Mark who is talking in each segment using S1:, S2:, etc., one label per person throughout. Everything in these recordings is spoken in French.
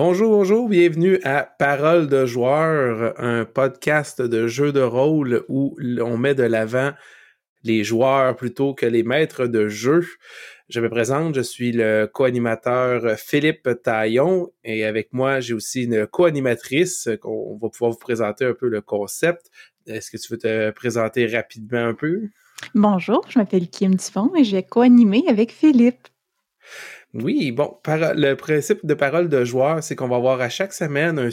S1: Bonjour, bonjour, bienvenue à Parole de joueur, un podcast de jeux de rôle où on met de l'avant les joueurs plutôt que les maîtres de jeu. Je me présente, je suis le co-animateur Philippe Taillon et avec moi, j'ai aussi une co-animatrice qu'on va pouvoir vous présenter un peu le concept. Est-ce que tu veux te présenter rapidement un peu?
S2: Bonjour, je m'appelle Kim Dufon et j'ai co-animé avec Philippe.
S1: Oui, bon, le principe de parole de joueur, c'est qu'on va avoir à chaque semaine un,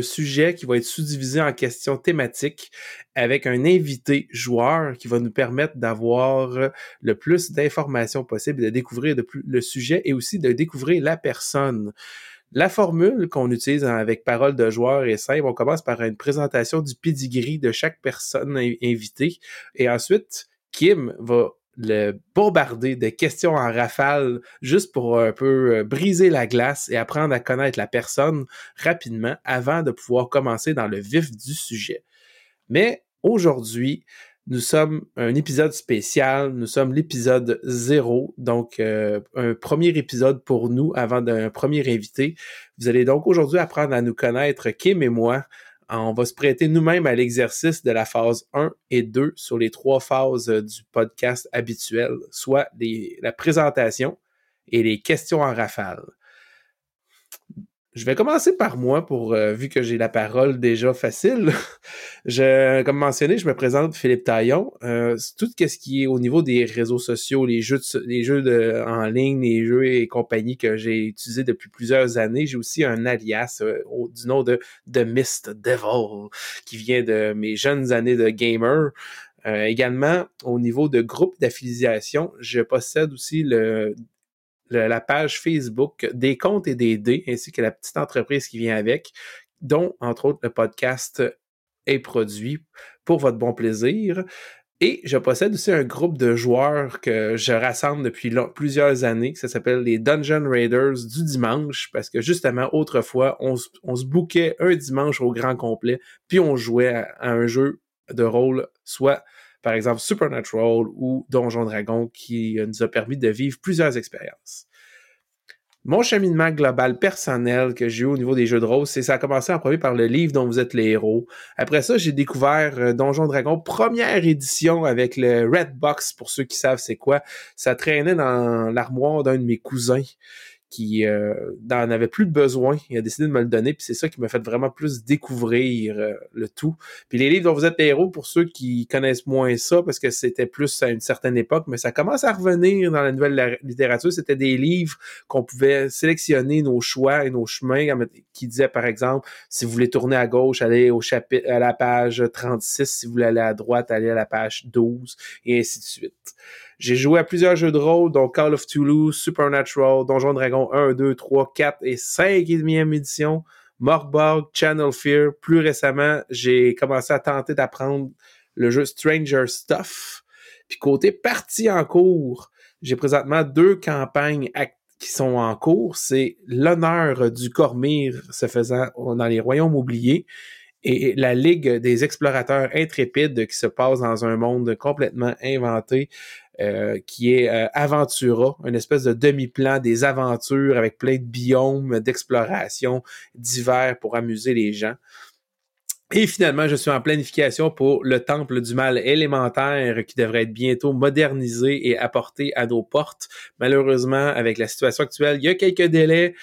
S1: sujet qui va être sous-divisé en questions thématiques avec un invité joueur qui va nous permettre d'avoir le plus d'informations possible, de découvrir le sujet et aussi de découvrir la personne. La formule qu'on utilise avec parole de joueur est simple. On commence par une présentation du pedigree de chaque personne invitée et ensuite, Kim va le bombarder de questions en rafale juste pour un peu euh, briser la glace et apprendre à connaître la personne rapidement avant de pouvoir commencer dans le vif du sujet. Mais aujourd'hui, nous sommes un épisode spécial, nous sommes l'épisode zéro, donc euh, un premier épisode pour nous avant d'un premier invité. Vous allez donc aujourd'hui apprendre à nous connaître, Kim et moi, on va se prêter nous-mêmes à l'exercice de la phase 1 et 2 sur les trois phases euh, du podcast habituel, soit la présentation et les questions en rafale. Je vais commencer par moi pour euh, vu que j'ai la parole déjà facile. je, comme mentionné, je me présente Philippe Taillon. Euh, tout ce qui est au niveau des réseaux sociaux, les jeux, les jeux de, en ligne, les jeux et compagnie que j'ai utilisés depuis plusieurs années. J'ai aussi un alias euh, du nom de The Mist Devil qui vient de mes jeunes années de gamer. également, au niveau de groupe d'affiliation, je possède aussi le la page Facebook des comptes et des dés, ainsi que la petite entreprise qui vient avec, dont, entre autres, le podcast est produit pour votre bon plaisir. Et je possède aussi un groupe de joueurs que je rassemble depuis plusieurs années, ça s'appelle les Dungeon Raiders du dimanche, parce que justement, autrefois, on, se bouquait un dimanche au grand complet, puis on jouait à un jeu de rôle, soit par exemple Supernatural ou Donjon Dragon, qui nous a permis de vivre plusieurs expériences. Mon cheminement global personnel que j'ai eu au niveau des jeux de rôle, c'est ça a commencé en premier par le livre dont vous êtes les héros. Après ça, j'ai découvert euh, Donjon Dragon, première édition avec le Red Box, pour ceux qui savent c'est quoi. Ça traînait dans l'armoire d'un de mes cousins qui euh, n'en avait plus de besoin. Il a décidé de me le donner, puis c'est ça qui m'a fait vraiment plus découvrir euh, le tout. Puis les livres dont vous êtes héros, pour ceux qui connaissent moins ça, parce que c'était plus à une certaine époque, mais ça commence à revenir dans la nouvelle littérature. C'était des livres qu'on pouvait sélectionner nos choix et nos chemins, qui disaient par exemple, si vous voulez tourner à gauche, allez au chapitre à la page 36, si vous voulez aller à droite, allez à la page 12, et ainsi de suite. J'ai joué à plusieurs jeux de rôle, dont Call of Toulouse, Supernatural, Donjon Dragon 1, 2, 3, 4 et 5 et demi édition, Morkborg, Channel Fear. Plus récemment, j'ai commencé à tenter d'apprendre le jeu Stranger Stuff. Puis côté partie en cours, j'ai présentement deux campagnes qui sont en cours. C'est l'honneur du Cormire se faisant dans les royaumes oubliés et la Ligue des explorateurs intrépides qui se passe dans un monde complètement inventé euh, qui est euh, Aventura, une espèce de demi-plan des aventures avec plein de biomes d'exploration divers pour amuser les gens. Et finalement, je suis en planification pour le temple du mal élémentaire qui devrait être bientôt modernisé et apporté à nos portes. Malheureusement, avec la situation actuelle, il y a quelques délais.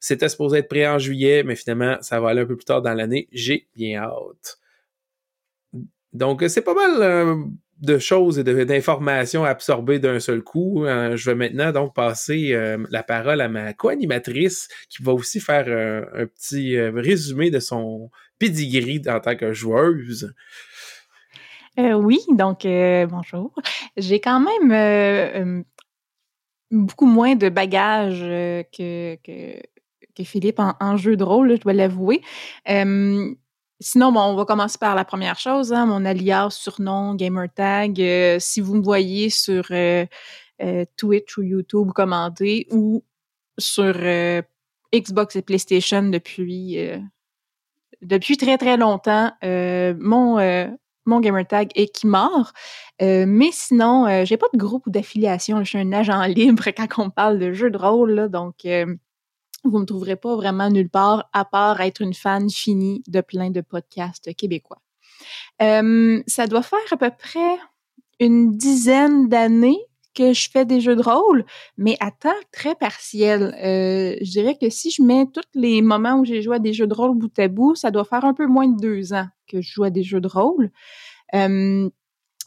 S1: C'était supposé être prêt en juillet, mais finalement, ça va aller un peu plus tard dans l'année. J'ai bien hâte. Donc, c'est pas mal euh, de choses et d'informations absorbées d'un seul coup. Euh, je vais maintenant donc passer euh, la parole à ma co-animatrice qui va aussi faire euh, un petit résumé de son pedigree en tant que joueuse.
S2: oui, donc bonjour. J'ai quand même beaucoup moins de bagages que, que, Philippe en, jeu de rôle, je dois l'avouer. Sinon, bon, on va commencer par la première chose, hein, mon alias, surnom, gamertag. Euh, si vous me voyez sur euh, euh, Twitch ou YouTube commenter ou sur Xbox et PlayStation depuis depuis très très longtemps, mon mon gamertag est Kimar. mais sinon, j'ai pas de groupe ou d'affiliation. Je suis un agent libre quand on parle de jeux de rôle, donc vous me trouverez pas vraiment nulle part à part être une fan finie de plein de podcasts québécois. Euh, ça doit faire à peu près une dizaine d'années que je fais des jeux de rôle, mais à temps très partiel. Euh, je dirais que si je mets tous les moments où j'ai joué à des jeux de rôle bout à bout, ça doit faire un peu moins de deux ans que je joue à des jeux de rôle. Euh,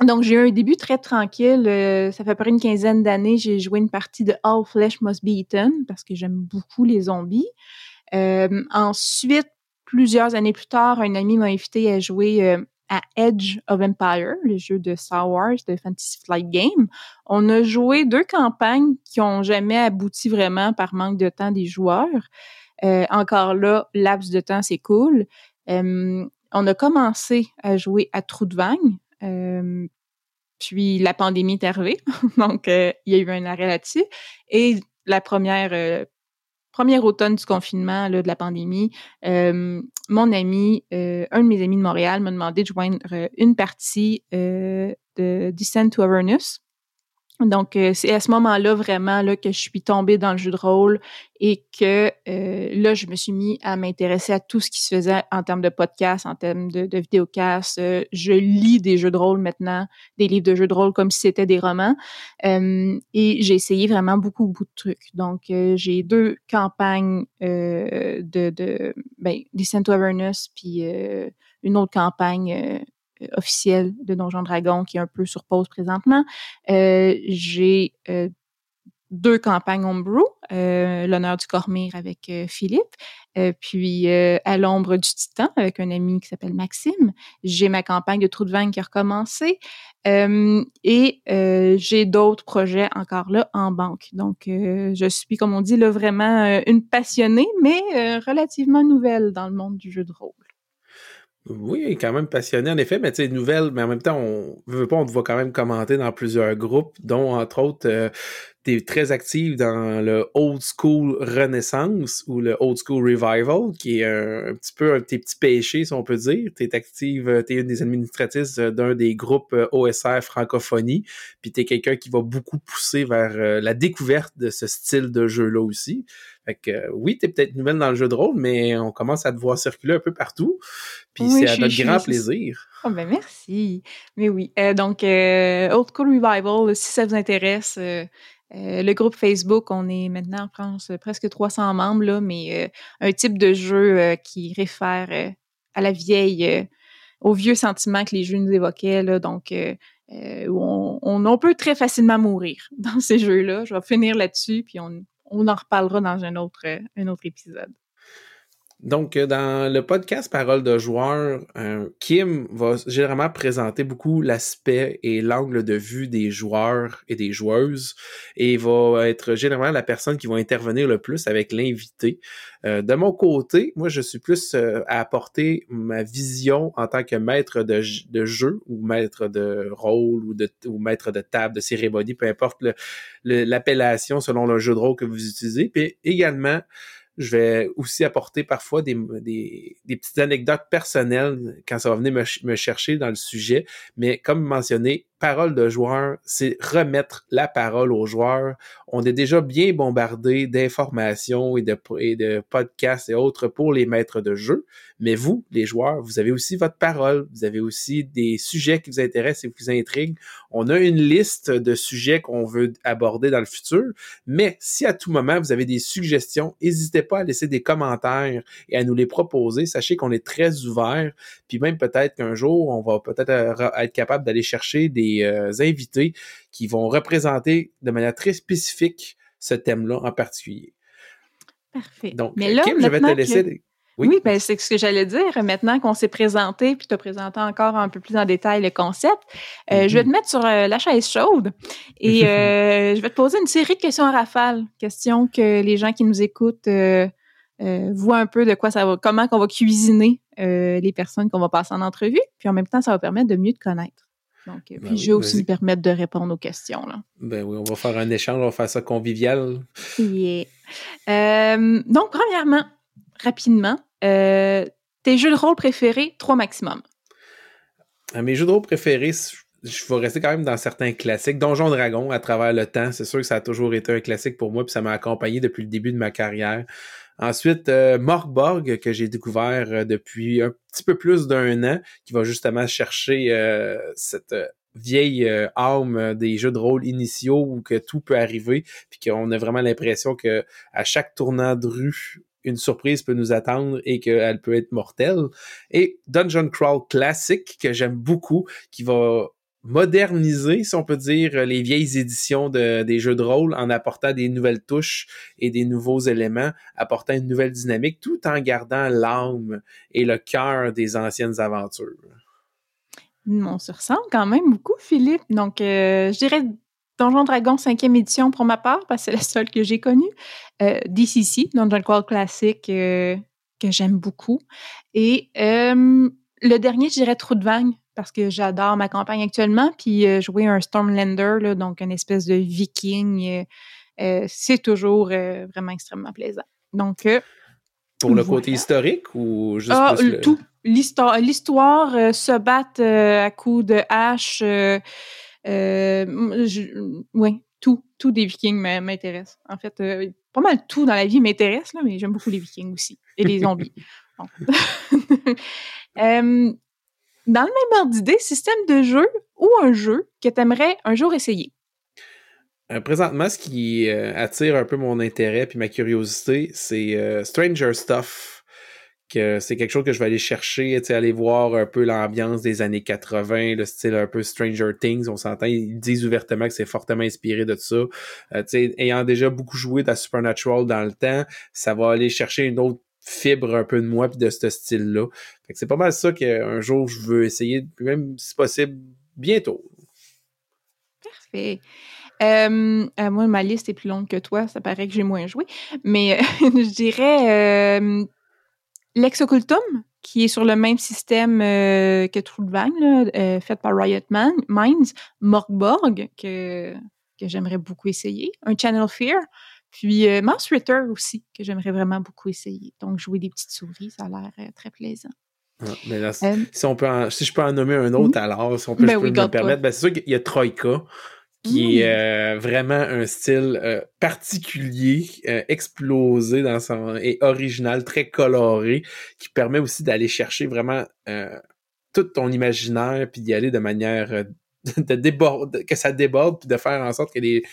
S2: donc, j'ai eu un début très tranquille. Euh, ça fait près une quinzaine d'années, j'ai joué une partie de All Flesh Must Be Eaten parce que j'aime beaucoup les zombies. Euh, ensuite, plusieurs années plus tard, un ami m'a invité à jouer euh, à Edge of Empire, le jeu de Star Wars, de Fantasy Flight Game. On a joué deux campagnes qui ont jamais abouti vraiment par manque de temps des joueurs. encore là, laps de temps, c'est cool. on a commencé à jouer à Trou de Vagne, euh, puis la pandémie est arrivée, donc euh, il y a eu un arrêt là-dessus. Et la première euh, automne du confinement là, de la pandémie, mon ami, un de mes amis de Montréal, m'a demandé de joindre une partie de Descent to Avernus, donc, euh, c'est à ce moment-là vraiment là, que je suis tombée dans le jeu de rôle et que euh, là, je me suis mis à m'intéresser à tout ce qui se faisait en termes de podcast, en termes de, de vidéocast. Euh, je lis des jeux de rôle maintenant, des livres de jeux de rôle comme si c'était des romans. et j'ai essayé vraiment beaucoup, beaucoup de trucs. Donc, j'ai deux campagnes de, de ben, Descent to Avernus, puis une autre campagne euh, officiel de Donjon Dragon qui est un peu sur pause présentement. Euh, j'ai euh, deux campagnes homebrew, euh, l'honneur du Cormire avec Philippe, puis à l'ombre du Titan avec un ami qui s'appelle Maxime. J'ai ma campagne de Trou de Vague qui a recommencé et j'ai d'autres projets encore là en banque. Donc je suis, comme on dit, là vraiment une passionnée, mais relativement nouvelle dans le monde du jeu de rôle.
S1: Oui, quand même passionné, en effet, mais tu sais, nouvelle, mais en même temps, on veut pas, on te voit quand même commenter dans plusieurs groupes, dont, entre autres, euh, tu es très active dans le Old School Renaissance ou le Old School Revival, qui est un, petit peu un tes petits péchés, si on peut dire. Tu es active, tu es une des administratrices d'un des groupes euh, OSR francophonie, puis tu quelqu'un qui va beaucoup pousser vers euh, la découverte de ce style de jeu-là aussi. Fait que euh, oui, t'es peut-être nouvelle dans le jeu de rôle, mais on commence à te voir circuler un peu partout. Puis c'est à notre grand plaisir.
S2: Oh ben merci. Mais oui. Euh, donc, euh, Old School Revival, si ça vous intéresse, euh, le groupe Facebook, on est maintenant en France presque 300 membres, là, mais un type de jeu qui réfère à la vieille, au vieux sentiment que les jeux nous évoquaient, là, donc on, on, on, peut très facilement mourir dans ces jeux-là. Je vais finir là-dessus, puis on, on en reparlera dans un autre, euh, un autre épisode.
S1: Donc, euh, dans le podcast Parole de joueur, euh, Kim va généralement présenter beaucoup l'aspect et l'angle de vue des joueurs et des joueuses et va être généralement la personne qui va intervenir le plus avec l'invité. Euh, de mon côté, moi, je suis plus à apporter ma vision en tant que maître de, jeu ou maître de rôle ou, de, ou maître de table, de cérémonie, peu importe l'appellation selon le jeu de rôle que vous utilisez. Puis également, je vais aussi apporter parfois des, petites anecdotes personnelles quand ça va venir me, me, chercher dans le sujet. Mais comme mentionné, parole de joueur, c'est remettre la parole aux joueurs. On est déjà bien bombardé d'informations et de, podcasts et autres pour les maîtres de jeu. Mais vous, les joueurs, vous avez aussi votre parole. Vous avez aussi des sujets qui vous intéressent et vous intriguent. On a une liste de sujets qu'on veut aborder dans le futur. Mais si à tout moment vous avez des suggestions, n'hésitez pas à laisser des commentaires et à nous les proposer. Sachez qu'on est très ouvert. Puis même peut-être qu'un jour, on va peut-être euh, être capable d'aller chercher des euh, invités qui vont représenter de manière très spécifique ce thème-là en particulier.
S2: Parfait.
S1: Donc, Mais Kim, je vais te laisser.
S2: Oui, ben, c'est ce que j'allais dire. Maintenant qu'on s'est présenté, puis tu as présenté encore un peu plus en détail le concept, euh, je vais te mhm. mettre sur euh, la chaise chaude et je vais te poser une série de questions en rafale, questions que les gens qui nous écoutent voient un peu de quoi ça va, comment qu'on va cuisiner les personnes qu'on va passer en entrevue, puis en même temps, ça va permettre de mieux te connaître. Donc, euh, ben puis je vais aussi me permettre de répondre aux questions. Là.
S1: Ben oui, on va faire un échange, on va faire ça convivial.
S2: Yeah. Euh, donc, premièrement, rapidement, euh, tes jeux de rôle préférés, trois maximum.
S1: mes jeux de rôle préférés, je vais rester quand même dans certains classiques. Donjon Dragon, à travers le temps, c'est sûr que ça a toujours été un classique pour moi, puis ça m'a accompagné depuis le début de ma carrière. Ensuite, Morborg, que j'ai découvert depuis un petit peu plus d'un an, qui va justement chercher cette vieille âme des jeux de rôle initiaux où que tout peut arriver, puis qu'on a vraiment l'impression que à chaque tournant de rue, une surprise peut nous attendre et qu'elle peut être mortelle. Et Dungeon Crawl Classic, que j'aime beaucoup, qui va moderniser, si on peut dire, les vieilles éditions de, des jeux de rôle en apportant des nouvelles touches et des nouveaux éléments, apportant une nouvelle dynamique, tout en gardant l'âme et le cœur des anciennes aventures.
S2: On se ressemble quand même beaucoup, Philippe. Donc, euh, je dirais Donjon Dragon 5e édition pour ma part, parce que c'est la seule que j'ai connue. Euh, DCC, Dungeon Crawl classique, euh, que j'aime beaucoup. Et euh, le dernier, je dirais Trou de Vague, parce que j'adore ma campagne actuellement. Puis jouer un Stormlander, là, donc une espèce de viking, c'est toujours vraiment extrêmement plaisant. Donc,
S1: pour le côté historique ou juste
S2: ah, tout. L'histoire, l'histoire se battre à coups de hache euh, oui, tout, tout des Vikings m'intéresse. En fait, euh, pas mal tout dans la vie m'intéresse, là, mais j'aime beaucoup les Vikings aussi et les zombies. Euh, dans le même ordre d'idée, système de jeu ou un jeu que tu aimerais un jour essayer?
S1: présentement, ce qui attire un peu mon intérêt puis ma curiosité, c'est Stranger Stuff que c'est quelque chose que je vais aller chercher, aller voir un peu l'ambiance des années 80, le style un peu Stranger Things, on s'entend, ils disent ouvertement que c'est fortement inspiré de ça. Euh, ayant déjà beaucoup joué dans Supernatural dans le temps, ça va aller chercher une autre fibre un peu de moi puis de ce style-là. c'est pas mal ça qu'un jour je veux essayer, même si possible, bientôt.
S2: Parfait. Euh, euh, moi, ma liste est plus longue que toi. Ça paraît que j'ai moins joué. Mais je dirais L'Exocultum, qui est sur le même système euh, que euh, fait par Riot Minds, Morgborg, que, que j'aimerais beaucoup essayer, un Channel Fear, puis euh, Mouse Ritter aussi, que j'aimerais vraiment beaucoup essayer. Donc, jouer des petites souris, ça a l'air euh, très plaisant.
S1: Ah, mais si, on peut si je peux en nommer un autre, alors, si on peut, ben je peux me permettre, ben, c'est sûr qu'il y a Troika, qui est mmh. euh, vraiment un style euh, particulier, euh, explosé dans son et original, très coloré, qui permet aussi d'aller chercher vraiment tout ton imaginaire puis d'y aller de manière de que ça déborde puis de faire en sorte que les,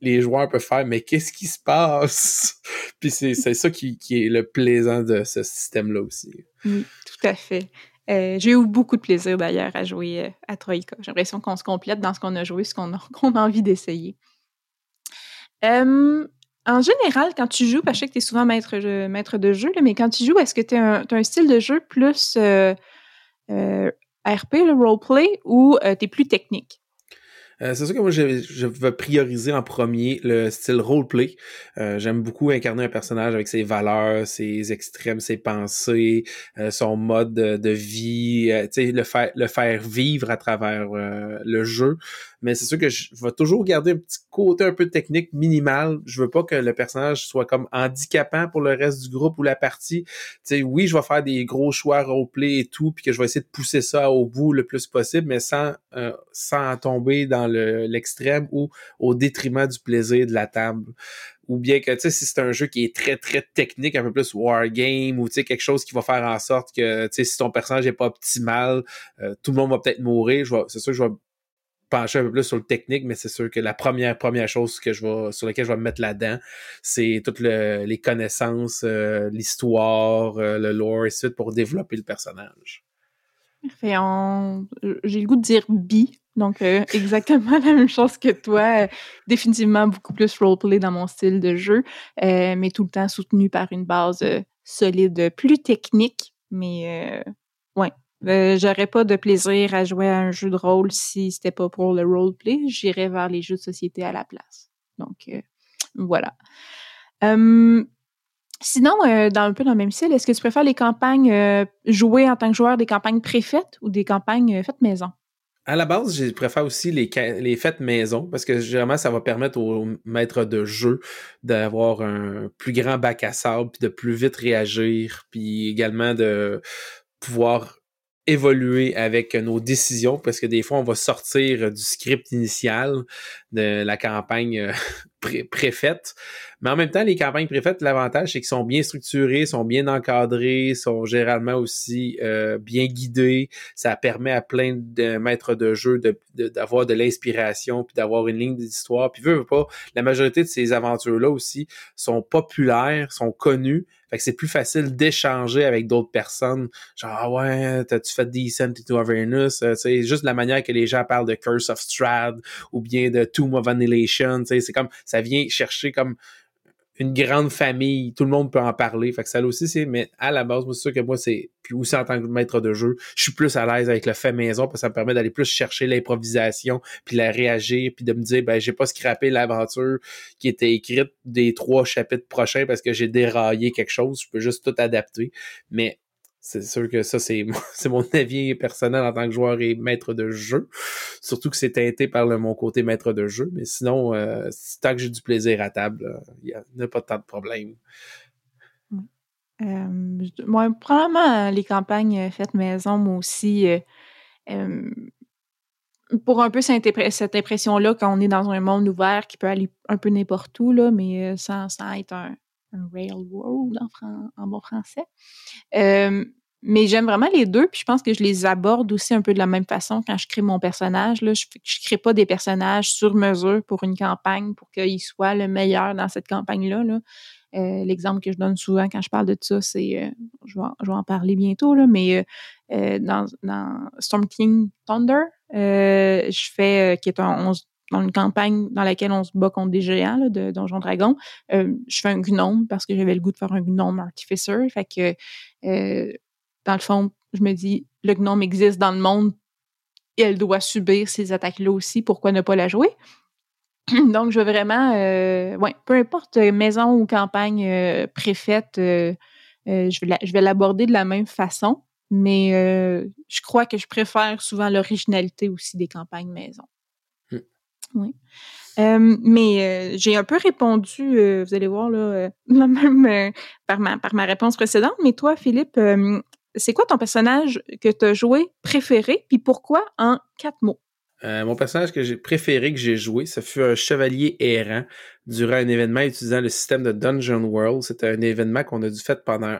S1: les joueurs peuvent faire mais qu'est-ce qui se passe? Puis c'est ça qui, qui est le plaisant de ce système là aussi.
S2: Oui, tout à fait. Euh, j'ai eu beaucoup de plaisir d'ailleurs à jouer euh, à Troïka. J'ai l'impression qu'on se complète dans ce qu'on a joué, ce qu'on a, envie d'essayer. en général, quand tu joues, parce que je sais que tu es souvent maître, maître de jeu, mais quand tu joues, est-ce que tu as, un style de jeu plus euh, RP, le roleplay, ou tu es plus technique?
S1: Euh, c'est sûr que moi, je, je, veux prioriser en premier le style roleplay. Euh, J'aime beaucoup incarner un personnage avec ses valeurs, ses extrêmes, ses pensées, euh, son mode de, vie, euh, le le faire vivre à travers le jeu mais c'est sûr que je vais toujours garder un petit côté un peu technique minimal. Je veux pas que le personnage soit comme handicapant pour le reste du groupe ou la partie. Tu sais, oui, je vais faire des gros choix roleplay et tout, puis que je vais essayer de pousser ça au bout le plus possible, mais sans euh, sans tomber dans l'extrême ou au détriment du plaisir de la table ou bien que tu sais si c'est un jeu qui est très très technique un peu plus wargame ou tu sais quelque chose qui va faire en sorte que tu sais si ton personnage est pas optimal euh, tout le monde va peut-être mourir c'est sûr que je vais pencher un peu plus sur le technique, mais c'est sûr que la première première chose que je vais sur laquelle je vais me mettre là-dedans, c'est toutes les connaissances, euh, l'histoire, euh, le lore et suite pour développer le personnage.
S2: J'ai le goût de dire bi, donc euh, exactement la même chose que toi. définitivement beaucoup plus roleplay dans mon style de jeu, mais tout le temps soutenu par une base solide, plus technique, mais euh, j'aurais pas de plaisir à jouer à un jeu de rôle si c'était pas pour le roleplay. J'irais vers les jeux de société à la place. Donc, euh, voilà. sinon, euh, dans un peu dans le même style, est-ce que tu préfères les campagnes jouer en tant que joueur des campagnes préfaites ou des campagnes faites maison?
S1: À la base, je préfère aussi les, les fêtes maison parce que généralement, ça va permettre aux maîtres de jeu d'avoir un plus grand bac à sable, puis de plus vite réagir, puis également de pouvoir évoluer avec nos décisions parce que des fois on va sortir du script initial de la campagne euh, préfète. Mais en même temps, les campagnes préfètes, l'avantage, c'est qu'ils sont bien structurés, sont bien encadrés, sont généralement aussi euh, bien guidés. Ça permet à plein de maîtres de jeu d'avoir de, l'inspiration, puis d'avoir une ligne d'histoire. Puis, veux, pas, la majorité de ces aventures-là aussi sont populaires, sont connues, fait que c'est plus facile d'échanger avec d'autres personnes. Genre, ah ouais, t'as-tu fait Descent into Avernus? Euh, c'est juste la manière que les gens parlent de Curse of Strad ou bien de Tomb of Annihilation. C'est comme, ça vient chercher comme une grande famille, tout le monde peut en parler. Fait que ça aussi, c'est, mais à la base, moi, c'est sûr que moi, c'est, puis aussi en tant que maître de jeu, je suis plus à l'aise avec le fait maison parce que ça me permet d'aller plus chercher l'improvisation, puis la réagir, puis de me dire, ben, j'ai pas scrappé l'aventure qui était écrite des trois chapitres prochains parce que j'ai déraillé quelque chose. Je peux juste tout adapter. Mais c'est sûr que ça, c'est mon avis personnel en tant que joueur et maître de jeu. Surtout que c'est teinté par le, mon côté maître de jeu. Mais sinon, euh, tant que j'ai du plaisir à table, il n'y a, pas tant de problème.
S2: Euh, moi, probablement les campagnes faites maison, moi aussi, euh, pour un peu cette, impression-là qu'on est dans un monde ouvert qui peut aller un peu n'importe où, là, mais sans, être un, un railroad en, bon français. Euh, mais j'aime vraiment les deux, puis je pense que je les aborde aussi un peu de la même façon quand je crée mon personnage. Là. Je ne crée pas des personnages sur mesure pour une campagne pour qu'ils soient le meilleur dans cette campagne-là. Là. Euh, l'exemple que je donne souvent quand je parle de ça, c'est, euh, je, vais, je, vais, en parler bientôt, là, mais euh, dans, Storm King Thunder, je fais, qui est un, dans une campagne dans laquelle on se bat contre des géants de Donjon Dragon, je fais un gnome parce que j'avais le goût de faire un gnome artificer. Fait que dans le fond, je me dis le gnome existe dans le monde et elle doit subir ces attaques-là aussi. Pourquoi ne pas la jouer? Donc, je veux vraiment, euh, ouais, peu importe maison ou campagne euh, préfète, je vais l'aborder de la même façon, mais je crois que je préfère souvent l'originalité aussi des campagnes maison. Oui. mais j'ai un peu répondu, vous allez voir là, même par ma par ma réponse précédente. Mais toi, Philippe, c'est quoi ton personnage que tu as joué préféré, puis pourquoi en quatre mots?
S1: Euh, mon personnage que j'ai préféré que j'ai joué, ce fut un chevalier errant durant un événement utilisant le système de Dungeon World. C'était un événement qu'on a dû faire pendant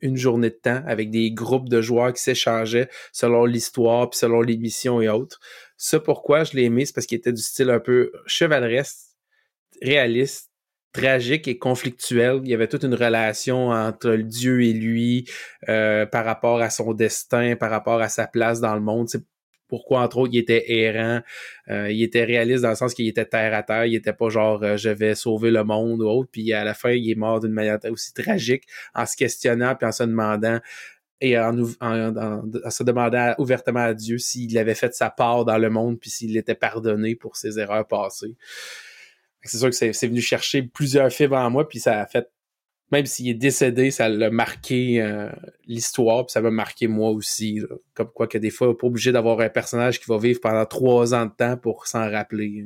S1: une journée de temps avec des groupes de joueurs qui s'échangeaient selon l'histoire puis selon les missions et autres. Ça, pourquoi je l'ai aimé, c'est parce qu'il était du style un peu chevaleresque, réaliste, tragique et conflictuel. Il y avait toute une relation entre Dieu et lui euh, par rapport à son destin, par rapport à sa place dans le monde. C'est pourquoi, entre autres, il était errant. Euh, il était réaliste dans le sens qu'il était terre à terre. Il était pas genre euh, je vais sauver le monde ou autre. Puis à la fin, il est mort d'une manière aussi tragique en se questionnant puis en se demandant et en, se demandant ouvertement à Dieu s'il avait fait sa part dans le monde puis s'il était pardonné pour ses erreurs passées. C'est sûr que c'est venu chercher plusieurs fibres en moi puis ça a fait même s'il est décédé, ça l'a marqué euh, l'histoire, puis ça m'a marqué moi aussi. Comme quoi que des fois, pas obligé d'avoir un personnage qui va vivre pendant trois ans de temps pour s'en rappeler.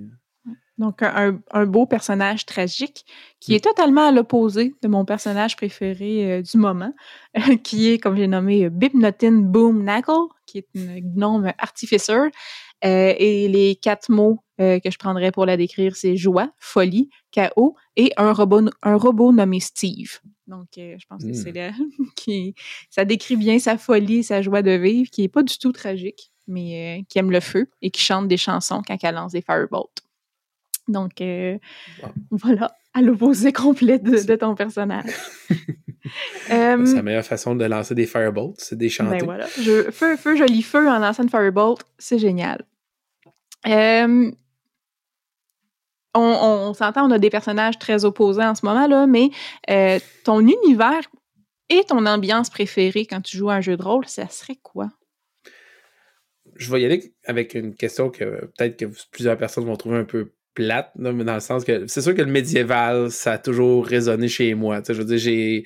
S2: Donc, un, beau personnage tragique qui est totalement à l'opposé de mon personnage préféré euh, du moment, qui est, comme j'ai nommé, Bipnotin Boom Knuckle, qui est une gnome artificer. Euh, et les quatre mots euh, que je prendrais pour la décrire, c'est joie, folie, chaos et un robot, un robot nommé Steve. Donc, je pense que c'est hmm. là qui ça décrit bien sa folie, sa joie de vivre, qui est pas du tout tragique, mais qui aime le feu et qui chante des chansons quand elle lance des firebolts. Donc, euh, voilà, à l'opposé complet de, ton personnage.
S1: euh, c'est la meilleure façon de lancer des firebolts, c'est des chanter.
S2: Ben voilà. feu, feu, joli feu en lançant une firebolt, c'est génial. Euh, on, s'entend, on a des personnages très opposés en ce moment-là, mais euh, ton univers et ton ambiance préférée quand tu joues à un jeu de rôle, ça serait quoi?
S1: Je vais y aller avec une question que peut-être que plusieurs personnes vont trouver un peu plate, dans le sens que c'est sûr que le médiéval, ça a toujours résonné chez moi. je veux dire, j'ai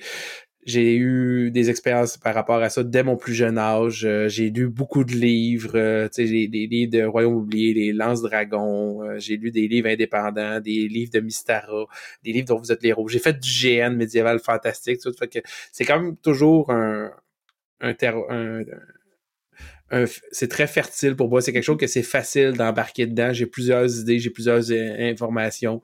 S1: j'ai eu des expériences par rapport à ça dès mon plus jeune âge. Euh, j'ai lu beaucoup de livres, euh, sais, des livres de Royaume oublié, les Lance Dragons. Euh, j'ai lu des livres indépendants, des livres de Mystara, des livres dont vous êtes les héros. J'ai fait du GN médiéval fantastique, tout fait que c'est quand même toujours un un, un c'est très fertile pour moi. C'est quelque chose que c'est facile d'embarquer dedans. J'ai plusieurs idées, j'ai plusieurs euh, informations.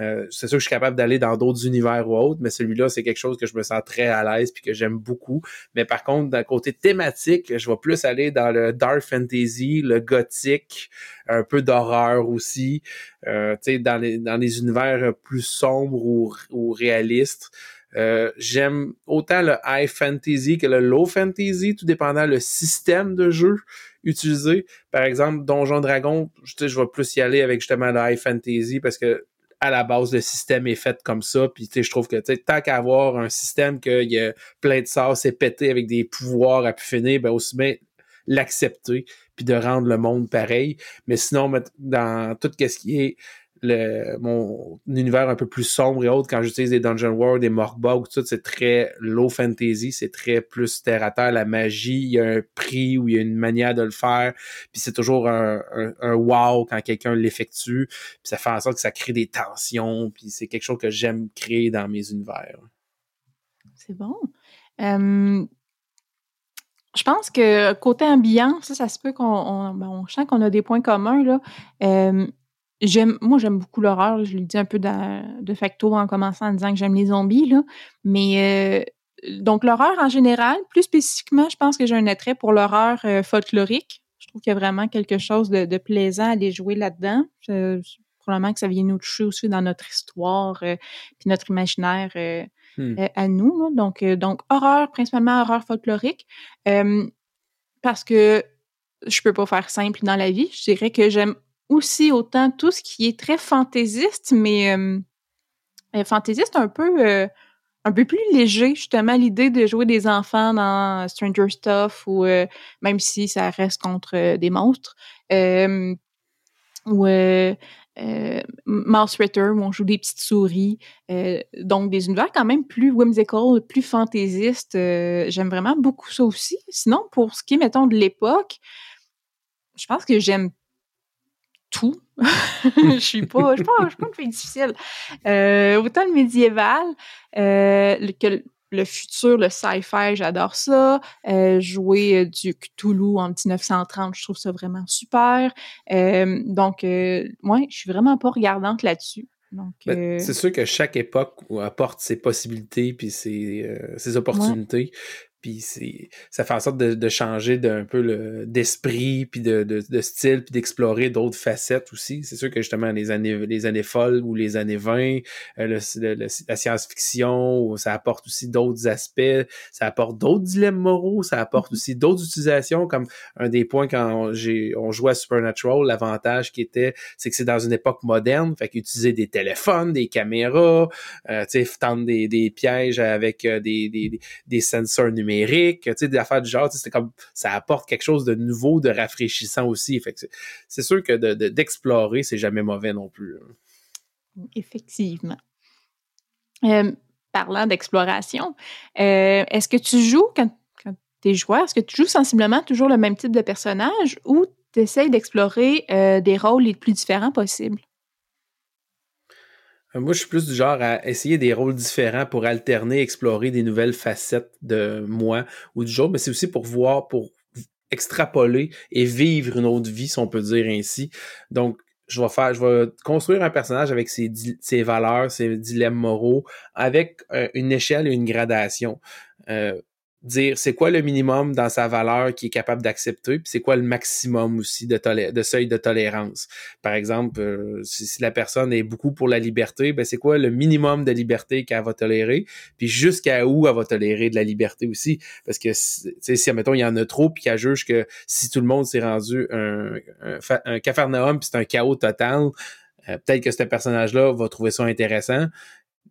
S1: Euh, c'est sûr que je suis capable d'aller dans d'autres univers ou autres, mais celui-là, c'est quelque chose que je me sens très à l'aise puis que j'aime beaucoup. Mais par contre, d'un côté thématique, je vais plus aller dans le dark fantasy, le gothique, un peu d'horreur aussi. Euh, tu sais, dans les, dans les univers plus sombres ou, ou réalistes. Euh, j'aime autant le high fantasy que le low fantasy, tout dépendant le système de jeu utilisé. Par exemple, Donjon Dragon, je, je vais plus y aller avec justement le high fantasy parce que à la base, le système est fait comme ça. Puis je trouve que tant qu'à avoir un système qu'il y a plein de sorts, c'est pété avec des pouvoirs à pu finir, ben aussi bien l'accepter puis de rendre le monde pareil. Mais sinon, dans tout ce qui est le, mon univers un peu plus sombre et autres, quand j'utilise des Dungeon World, des Morkbog, tout ça, c'est très low fantasy, c'est très plus terre à terre, la magie, il y a un prix ou il y a une manière de le faire, puis c'est toujours un, un, wow quand quelqu'un l'effectue, puis ça fait en sorte que ça crée des tensions, puis c'est quelque chose que j'aime créer dans mes univers.
S2: C'est bon. je pense que côté ambiance, ça, ça se peut qu'on on, ben, on sent qu'on a des points communs. Là j'aime moi j'aime beaucoup l'horreur. Je l'ai dit un peu de facto en commençant en disant que j'aime les zombies là. Mais euh, donc l'horreur en général plus spécifiquement je pense que j'ai un attrait pour l'horreur euh, folklorique. Je trouve qu'il y a vraiment quelque chose de, plaisant à aller jouer là-dedans. Probablement que ça vient nous toucher aussi dans notre histoire euh, puis notre imaginaire hmm. à nous donc donc horreur principalement horreur folklorique. Parce que je peux pas faire simple dans la vie. Je dirais que j'aime aussi autant tout ce qui est très fantaisiste, mais euh, euh, fantaisiste un peu euh, un peu plus léger, justement, l'idée de jouer des enfants dans Stranger Stuff ou même si ça reste contre des monstres. ou Mouse Ritter, où on joue des petites souris. donc, des univers quand même plus whimsical, plus fantaisistes. j'aime vraiment beaucoup ça aussi. Sinon, pour ce qui est, mettons, de l'époque, je pense que j'aime tout. je suis pas, je suis pas, je suis pas une fille difficile. Euh, autant le médiéval euh, que le futur, le sci-fi, j'adore ça. Euh, jouer du Cthulhu en 1930, je trouve ça vraiment super. donc, moi, je suis vraiment pas regardante là-dessus.
S1: Ben, c'est sûr que chaque époque apporte ses possibilités puis ses, ses opportunités. Puis c'est ça fait en sorte de, de changer d'un peu le d'esprit puis de, de, de, style puis d'explorer d'autres facettes aussi. C'est sûr que justement les années les années folles ou les années 20, euh, le, la science-fiction, ça apporte aussi d'autres aspects, ça apporte d'autres dilemmes moraux, ça apporte mm-hmm. aussi d'autres utilisations comme un des points quand j'ai on jouait à Supernatural, l'avantage qui était c'est que c'est dans une époque moderne, fait qu'utiliser des téléphones, des caméras, euh, tu sais tendre des, des pièges avec euh, des, des, des sensors numériques numérique, des affaires du genre, c'est comme ça apporte quelque chose de nouveau, de rafraîchissant aussi. C'est sûr que d'explorer, c'est jamais mauvais non plus. Hein.
S2: Effectivement. Euh, parlant d'exploration, euh, est-ce que tu joues quand, quand tu es joueur, est-ce que tu joues sensiblement toujours le même type de personnage ou tu essaies d'explorer euh, des rôles les plus différents possibles?
S1: Moi, je suis plus du genre à essayer des rôles différents pour alterner, explorer des nouvelles facettes de moi ou du jour, mais c'est aussi pour voir, pour extrapoler et vivre une autre vie, si on peut dire ainsi. Donc, je vais faire, je vais construire un personnage avec ses, ses valeurs, ses dilemmes moraux, avec euh, une échelle et une gradation. Euh, dire c'est quoi le minimum dans sa valeur qui est capable d'accepter, puis c'est quoi le maximum aussi de, seuil de tolérance. Par exemple, euh, si, la personne est beaucoup pour la liberté, ben c'est quoi le minimum de liberté qu'elle va tolérer, puis jusqu'à où elle va tolérer de la liberté aussi? Parce que si admettons, il y en a trop, puis qu'elle juge que si tout le monde s'est rendu un, un, un cafarnaum, puis c'est un chaos total, euh, peut-être que ce personnage-là va trouver ça intéressant,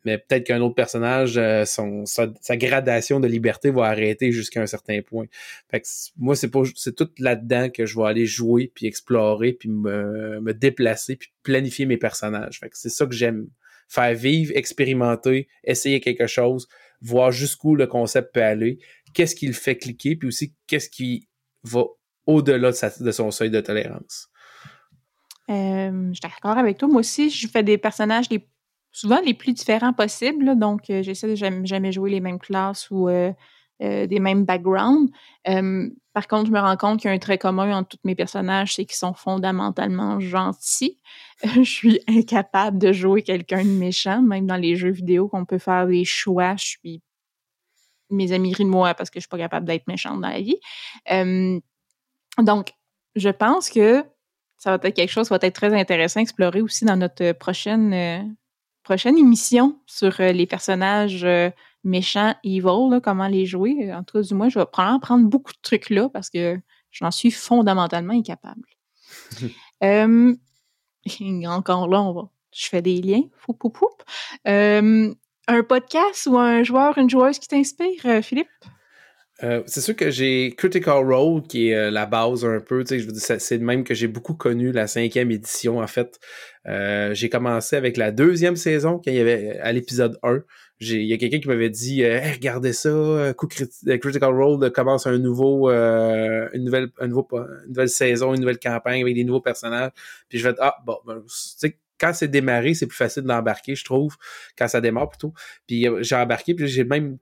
S1: mais peut-être qu'un autre personnage, euh, son, sa, gradation de liberté va arrêter jusqu'à un certain point. Fait que moi, c'est tout là-dedans que je vais aller jouer, puis explorer, puis me, me déplacer, puis planifier mes personnages. C'est ça que j'aime. Faire vivre, expérimenter, essayer quelque chose, voir jusqu'où le concept peut aller, qu'est-ce qui le fait cliquer, puis aussi qu'est-ce qui va au-delà de, de son seuil de tolérance.
S2: Euh, je suis d'accord avec toi. Moi aussi, je fais des personnages les souvent les plus différents possibles. donc, euh, j'essaie de jamais, jamais jouer les mêmes classes ou euh, des mêmes backgrounds. par contre, je me rends compte qu'il y a un trait commun entre tous mes personnages, c'est qu'ils sont fondamentalement gentils. je suis incapable de jouer quelqu'un de méchant, même dans les jeux vidéo qu'on peut faire des choix. Je suis mes amis rient de moi parce que je suis pas capable d'être méchante dans la vie. donc, je pense que ça va être quelque chose qui va être très intéressant à explorer aussi dans notre prochaine, euh, prochaine émission sur euh, les personnages euh, méchants, evil, comment les jouer. En tout cas, du moins, je vais probablement prendre beaucoup de trucs là parce que j'en suis fondamentalement incapable. encore là, on va, je fais des liens. Fou, un podcast ou un joueur, une joueuse qui t'inspire, Philippe?
S1: Euh, c'est sûr que j'ai Critical Role, qui est euh, la base un peu, tu sais, je veux dire, c'est le même que j'ai beaucoup connu, la cinquième édition, en fait. Euh, j'ai commencé avec la deuxième saison, quand il y avait, à l'épisode 1. Il y a quelqu'un qui m'avait dit regardez ça, Critical Role commence un nouveau, une, nouvelle, une nouvelle saison, une nouvelle campagne avec des nouveaux personnages. Puis je vais ah, bon, ben, tu sais, quand c'est démarré, c'est plus facile d'embarquer, je trouve, quand ça démarre plutôt. Puis j'ai embarqué, puis j'ai même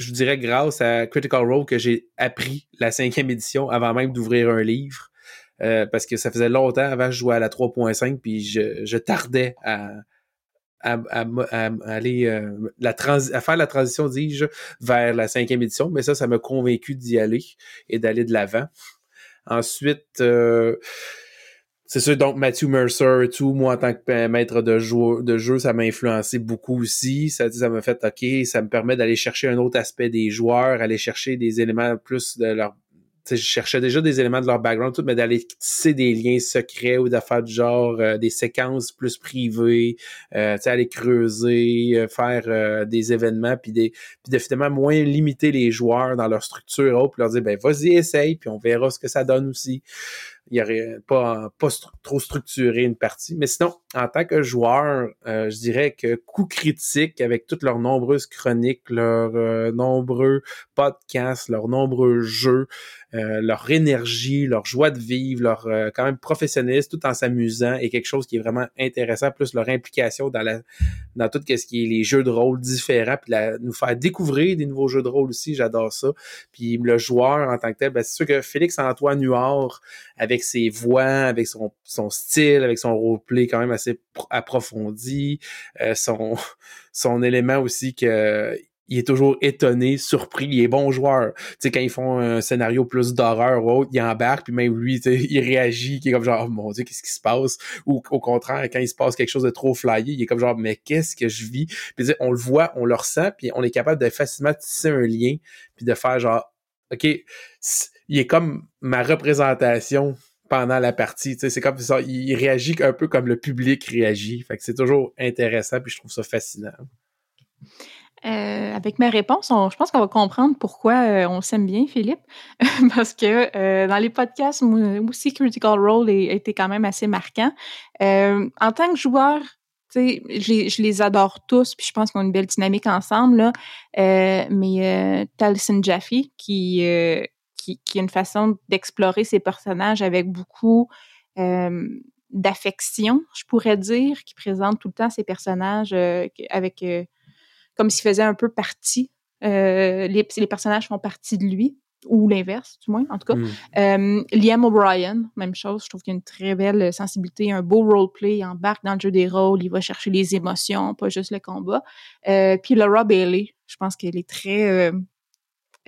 S1: je dirais grâce à Critical Role que j'ai appris la cinquième édition avant même d'ouvrir un livre. Euh, parce que ça faisait longtemps avant je jouais à la 3.5, puis je, tardais à, aller euh, la à faire la transition, dis-je, vers la cinquième édition. Mais ça, ça m'a convaincu d'y aller et d'aller de l'avant. Ensuite, euh, c'est sûr, donc Matthew Mercer et tout, moi en tant que maître de jeu, de jeu ça m'a influencé beaucoup aussi. Ça, ça m'a fait, OK, ça me permet d'aller chercher un autre aspect des joueurs, aller chercher des éléments plus de leur... je cherchais déjà des éléments de leur background, tout, mais d'aller tisser des liens secrets ou de faire du genre euh, des séquences plus privées, euh, aller creuser, euh, faire euh, des événements, puis des puis de finalement moins limiter les joueurs dans leur structure, puis leur dire, ben vas-y, essaye, puis on verra ce que ça donne aussi il n'y aurait pas, pas trop structuré une partie. Mais sinon, en tant que joueur, euh, je dirais que coup critique avec toutes leurs nombreuses chroniques, leurs euh, nombreux podcasts, leurs nombreux jeux, euh, leur énergie, leur joie de vivre, leur euh, quand même professionnalisme tout en s'amusant est quelque chose qui est vraiment intéressant, plus leur implication dans la dans tout ce qui est les jeux de rôle différents, puis nous faire découvrir des nouveaux jeux de rôle aussi, j'adore ça. Puis le joueur en tant que tel, ben, c'est sûr que Félix Antoine Huard, avec ses voix, avec son, son style, avec son roleplay quand même assez approfondi, euh, son son élément aussi que il est toujours étonné, surpris, il est bon joueur. Tu sais, quand ils font un scénario plus d'horreur ou autre, il embarque, puis même lui, il réagit, qui est comme genre, oh mon dieu, qu'est-ce qui se passe? Ou au contraire, quand il se passe quelque chose de trop flyé, il est comme genre, mais qu'est-ce que je vis? Puis on le voit, on le ressent, puis on est capable de facilement tisser un lien, puis de faire genre, OK, il est comme ma représentation pendant la partie. C'est comme ça, il réagit un peu comme le public réagit. Fait que c'est toujours intéressant, puis je trouve ça fascinant.
S2: Euh, avec mes réponses, je pense qu'on va comprendre pourquoi euh, on s'aime bien, Philippe, parce que euh, dans les podcasts, aussi, Critical Role a été quand même assez marquant. en tant que joueur, sais, je, les adore tous, puis je pense qu'on a une belle dynamique ensemble, là. mais Taliesin Jaffe, qui, qui, a une façon d'explorer ses personnages avec beaucoup d'affection, je pourrais dire, qui présente tout le temps ses personnages avec comme s'il faisait un peu partie. Euh, les, les, personnages font partie de lui, ou l'inverse, du moins, en tout cas. Hmm. Euh, Liam O'Brien, même chose. Je trouve qu'il a une très belle sensibilité, un beau roleplay. Il embarque dans le jeu des rôles, il va chercher les émotions, pas juste le combat. Euh, puis Laura Bailey, je pense qu'elle est très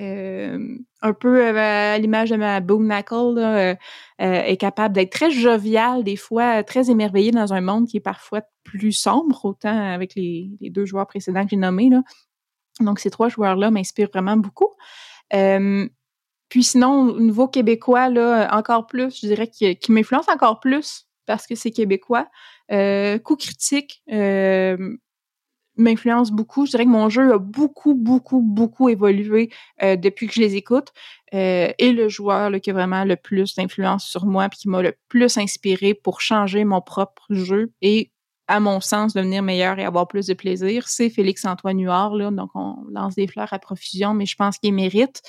S2: euh, un peu à l'image de ma Boom Knuckle, là, est capable d'être très joviale, des fois très émerveillée dans un monde qui est parfois plus sombre, autant avec les, deux joueurs précédents que j'ai nommés. Là. Donc, ces trois joueurs-là m'inspirent vraiment beaucoup. Euh, puis sinon, au niveau québécois, là, encore plus, je dirais qui, qui m'influence encore plus parce que c'est québécois. Euh, coup critique euh, m'influence beaucoup. Je dirais que mon jeu a beaucoup, beaucoup, beaucoup évolué euh, depuis que je les écoute. et le joueur là, qui a vraiment le plus d'influence sur moi puis qui m'a le plus inspiré pour changer mon propre jeu et à mon sens, devenir meilleur et avoir plus de plaisir, c'est Félix-Antoine Huard. Là, donc, on lance des fleurs à profusion, mais je pense qu'il mérite.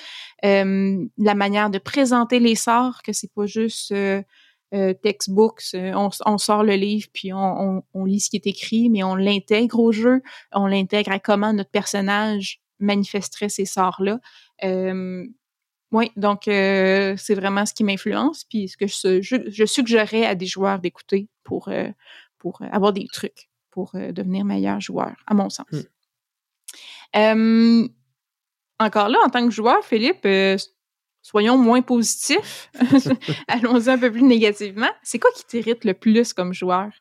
S2: Euh, la manière de présenter les sorts, que c'est pas juste euh, euh textbooks, euh, on, sort le livre, puis on, lit ce qui est écrit, mais on l'intègre au jeu, on l'intègre à comment notre personnage manifesterait ces sorts-là. oui, donc c'est vraiment ce qui m'influence, puis ce que je, je, suggérerais à des joueurs d'écouter pour, pour avoir des trucs pour devenir meilleur joueur, à mon sens. Hmm. encore là, en tant que joueur, Philippe, soyons moins positifs. Allons-y un peu plus négativement. C'est quoi qui t'irrite le plus comme joueur?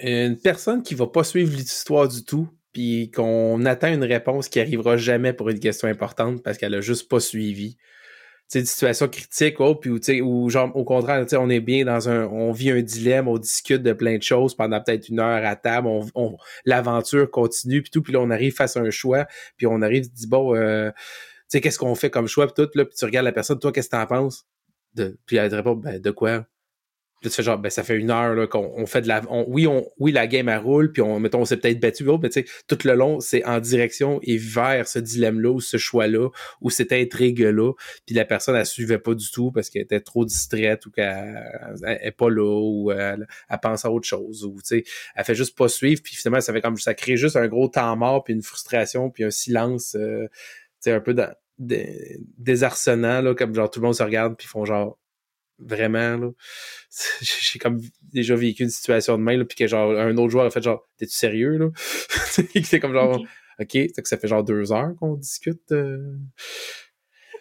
S1: Une personne qui va pas suivre l'histoire du tout, puis qu'on attend une réponse qui arrivera jamais pour une question importante parce qu'elle a juste pas suivi. C'est une situation critique, oh, puis ou genre au contraire, on est bien dans un, on vit un dilemme, on discute de plein de choses pendant peut-être une heure à table, on, l'aventure continue, puis tout, puis là on arrive face à un choix, puis on arrive, dit bon, euh, tu sais, qu'est-ce qu'on fait comme choix, puis tout, là, puis tu regardes la personne, toi, qu'est-ce que t'en penses? De, puis elle te répond, ben, de quoi? Puis tu fais genre, ben, ça fait une heure, qu'on fait de la, oui, on, oui, la game, elle roule, puis on, mettons, on s'est peut-être battu, mais tu sais, tout le long, c'est en direction et vers ce dilemme-là, ou ce choix-là, ou cette intrigue-là, puis la personne, elle suivait pas du tout parce qu'elle était trop distraite, ou qu'elle est pas là, ou elle, pense à autre chose, ou, tu sais, elle fait juste pas suivre, puis finalement, ça fait comme, ça crée juste un gros temps mort, puis une frustration, puis un silence, euh, c'est un peu dans, désarçonnant, là, comme genre tout le monde se regarde puis font genre vraiment là. J'ai comme déjà vécu une situation de même, puis que genre un autre joueur a fait genre T'es-tu sérieux là? c'est comme genre OK, que ça fait genre deux heures qu'on discute. Euh...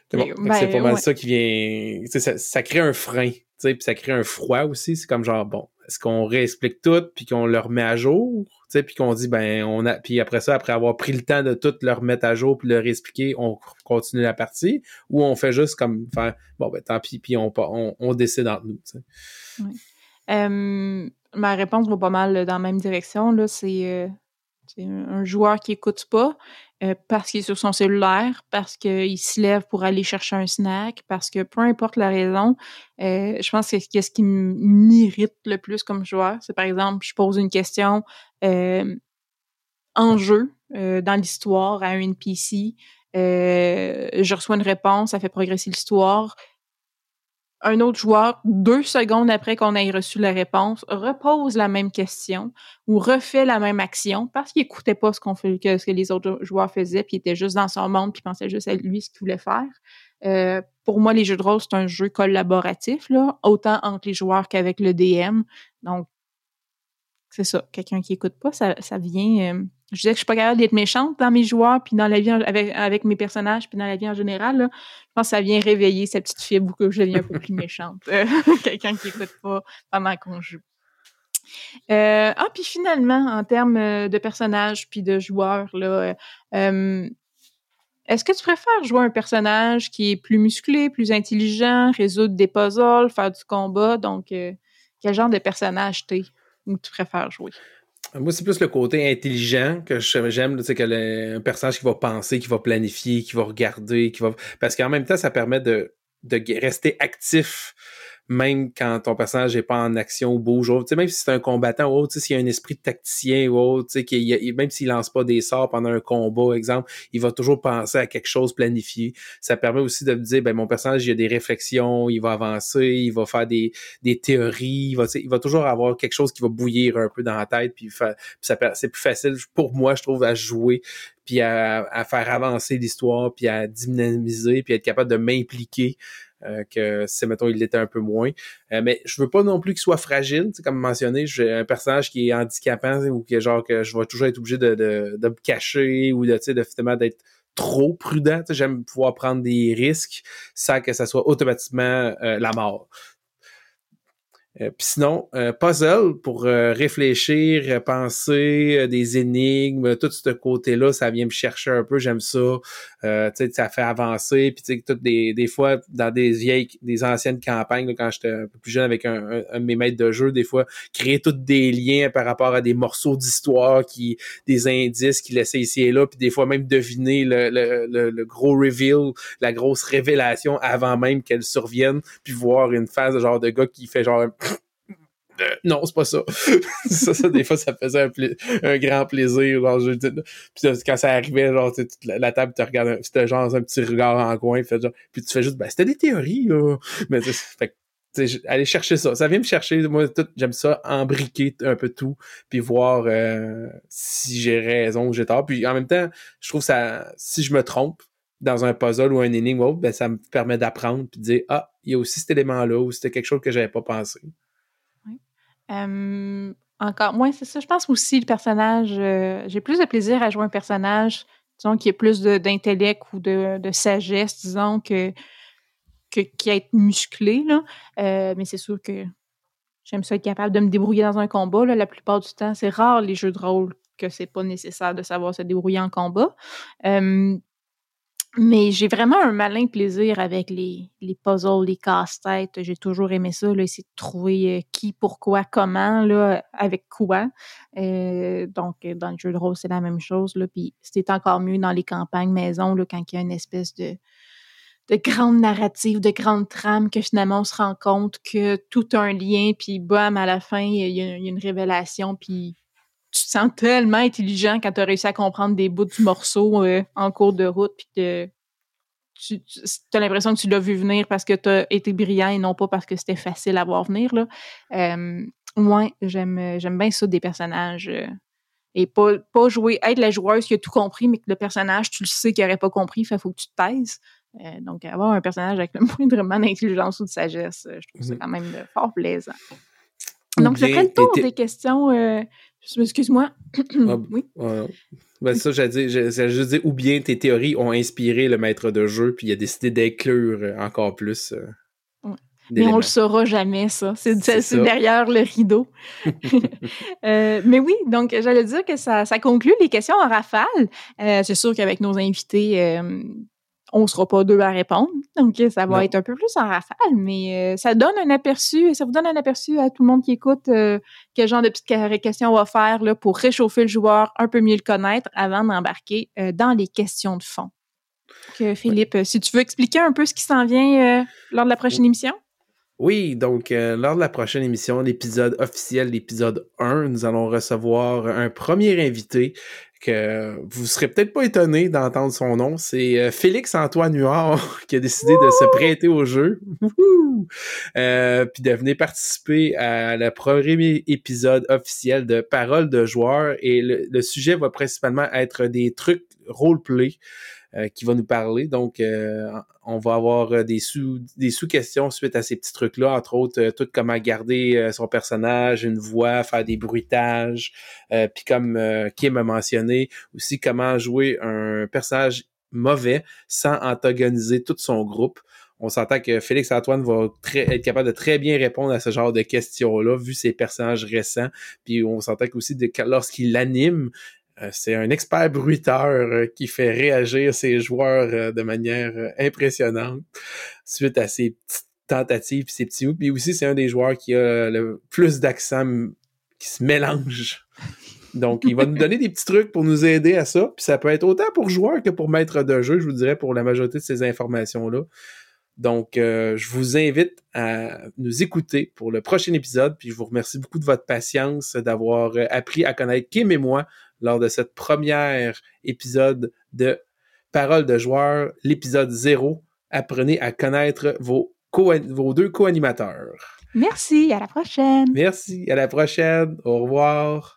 S1: c'est ben, pas mal ça qui vient. Ça, ça crée un frein, puis ça crée un froid aussi. C'est comme genre bon, est-ce qu'on réexplique tout puis qu'on le remet à jour? puis qu'on dit ben on a puis après ça après avoir pris le temps de tout leur remettre à jour puis leur expliquer on continue la partie ou on fait juste comme faire bon ben tant pis puis on décide entre nous
S2: oui. ma réponse va pas mal dans la même direction là c'est euh, un joueur qui écoute pas euh, parce qu'il est sur son cellulaire, parce qu'il se lève pour aller chercher un snack, parce que peu importe la raison, euh, je pense que ce qui m'irrite le plus comme joueur, c'est par exemple, je pose une question euh, en jeu, dans l'histoire, à un NPC, je reçois une réponse, ça fait progresser l'histoire, un autre joueur, deux secondes après qu'on ait reçu la réponse, repose la même question ou refait la même action parce qu'il écoutait pas ce que, ce que les autres joueurs faisaient, puis il était juste dans son monde, puis pensait juste à lui ce qu'il voulait faire. Euh, pour moi, les jeux de rôle, c'est un jeu collaboratif, autant entre les joueurs qu'avec le DM. Donc, c'est ça. Quelqu'un qui écoute pas, ça, ça vient. Euh, je disais que je suis pas capable d'être méchante dans mes joueurs, puis dans la vie avec, mes personnages, puis dans la vie en général. Je pense que ça vient réveiller cette petite fibre que je deviens un peu plus méchante. Euh, quelqu'un qui écoute pas pendant qu'on joue. Euh, ah, puis finalement, en termes de personnages puis de joueurs, là, est-ce que tu préfères jouer un personnage qui est plus musclé, plus intelligent, résoudre des puzzles, faire du combat? Donc, quel genre de personnage t'es? ou tu préfères jouer?
S1: Moi, c'est plus le côté intelligent que j'aime, sais, que un personnage qui va penser, qui va planifier, qui va regarder, qui va. Parce qu'en même temps, ça permet de, de rester actif même quand ton personnage n'est pas en action ou bouge, tu sais, même si c'est un combattant ou autre, s'il y a un esprit de tacticien ou autre, sais, même s'il lance pas des sorts pendant un combat, exemple, il va toujours penser à quelque chose planifié. Ça permet aussi de me dire, ben, mon personnage, il a des réflexions, il va avancer, il va faire des, théories, il va, toujours avoir quelque chose qui va bouillir un peu dans la tête, puis, ça, c'est plus facile pour moi, je trouve, à jouer puis à, faire avancer l'histoire, puis à dynamiser, puis être capable de m'impliquer que c'est mettons il l'était un peu moins. Euh, mais je veux pas non plus qu'il soit fragile, comme mentionné, j'ai un personnage qui est handicapant ou qui est genre que je vais toujours être obligé de, de, de me cacher ou de, de finalement d'être trop prudent. J'aime pouvoir prendre des risques sans que ça soit automatiquement euh, la mort. Euh, puis sinon, euh, puzzle pour euh, réfléchir, penser des énigmes, tout ce côté-là, ça vient me chercher un peu, j'aime ça. Euh, ça fait avancer. Puis sais, des, des fois, dans des vieilles, des anciennes campagnes, quand j'étais un peu plus jeune avec un, un, de mes maîtres de jeu, des fois, créer tous des liens par rapport à des morceaux d'histoire, qui des indices qui laissaient ici et là, puis des fois même deviner le, le, le, gros reveal, la grosse révélation avant même qu'elle survienne, puis voir une phase de genre de gars qui fait genre non, c'est pas ça. ça, ça, des fois, ça faisait un, grand plaisir. Genre, je, puis quand ça arrivait, genre, la, la, table te regarde, c'était genre un petit regard en coin, fait, puis tu fais juste, ben, c'était des théories, là. Mais fait, aller chercher ça. Ça vient me chercher. Moi, j'aime ça, embriquer un peu tout, puis voir euh, si j'ai raison ou j'ai tort. Puis en même temps, je trouve ça, si je me trompe dans un puzzle ou un énigme ben, ça me permet d'apprendre puis de dire Ah, il y a aussi cet élément-là ou c'était quelque chose que j'avais pas pensé.
S2: Encore, moi, c'est ça. Je pense aussi le personnage. Euh, j'ai plus de plaisir à jouer un personnage, disons, qui a plus d'intellect ou de, sagesse, disons, que qui être musclé, là. Euh, mais c'est sûr que j'aime ça être capable de me débrouiller dans un combat. Là. La plupart du temps, c'est rare les jeux de rôle que c'est pas nécessaire de savoir se débrouiller en combat. Mais j'ai vraiment un malin plaisir avec les, les puzzles, les casse-têtes. J'ai toujours aimé ça, là, essayer de trouver euh, qui, pourquoi, comment, là, avec quoi. Euh, donc, dans le jeu de rôle, c'est la même chose. Là. Puis c'était encore mieux dans les campagnes maison, là, quand il y a une espèce de, de grandes narratives, de grandes trames, que finalement on se rend compte que tout a un lien, puis bam, à la fin, il y, a une révélation, puis tu te sens tellement intelligent quand tu as réussi à comprendre des bouts du morceau euh, en cours de route, puis que tu, as l'impression que tu l'as vu venir parce que tu as été brillant et non pas parce que c'était facile à voir venir. Là. Euh, moi, j'aime, j'aime bien ça des personnages. Euh, et pas, pas jouer, être la joueuse qui a tout compris, mais que le personnage, tu le sais qu'il n'aurait pas compris, il faut que tu te taises. Euh, donc, avoir un personnage avec le moindrement d'intelligence ou de sagesse, je trouve ça quand même fort plaisant. Donc, je ferai le tour des questions. Excuse-moi.
S1: Ah, oui. Ben, ça, j'ai juste dit, ou bien tes théories ont inspiré le maître de jeu, puis il a décidé d'inclure encore plus.
S2: Mais on le saura jamais, ça. C'est derrière le rideau. mais oui, donc j'allais dire que ça, ça conclut les questions en rafale. c'est sûr qu'avec nos invités, on ne sera pas deux à répondre. Donc, ça va être un peu plus en rafale, mais euh, ça donne un aperçu, ça vous donne un aperçu à tout le monde qui écoute euh, quel genre de petites questions on va faire là, pour réchauffer le joueur, un peu mieux le connaître avant d'embarquer euh, dans les questions de fond. Philippe, si tu veux expliquer un peu ce qui s'en vient lors de la prochaine émission?
S1: Oui, donc lors de la prochaine émission, l'épisode officiel, l'épisode 1, nous allons recevoir un premier invité que vous serez peut-être pas étonné d'entendre son nom. C'est euh, Félix Antoine Huard qui a décidé de se prêter au jeu, euh, puis de venir participer à le premier épisode officiel de Parole de joueurs. Et le sujet va principalement être des trucs roleplay. Euh, qui va nous parler. Donc, euh, on va avoir euh, des sous des sous-questions suite à ces petits trucs-là, entre autres, tout comment garder son personnage, une voix, faire des bruitages, puis comme Kim a mentionné, aussi comment jouer un personnage mauvais sans antagoniser tout son groupe. On s'entend que Félix Antoine va être capable de très bien répondre à ce genre de questions-là, vu ses personnages récents. Puis on s'entend aussi lorsqu'il l'anime, euh, c'est un expert bruiteur euh, qui fait réagir ses joueurs euh, de manière impressionnante suite à ses petites tentatives ses petits mots. Puis aussi, c'est un des joueurs qui a le plus d'accent qui se mélange. Donc, il va nous donner des petits trucs pour nous aider à ça. Puis ça peut être autant pour joueur que pour maître de jeu, je vous dirais, pour la majorité de ces informations-là. Donc, je vous invite à nous écouter pour le prochain épisode. Puis je vous remercie beaucoup de votre patience, d'avoir appris à connaître Kim et moi lors de cette première épisode de Parole de joueur, l'épisode 0. Apprenez à connaître vos, vos deux co-animateurs.
S2: Merci, à la prochaine.
S1: Merci, à la prochaine. Au revoir.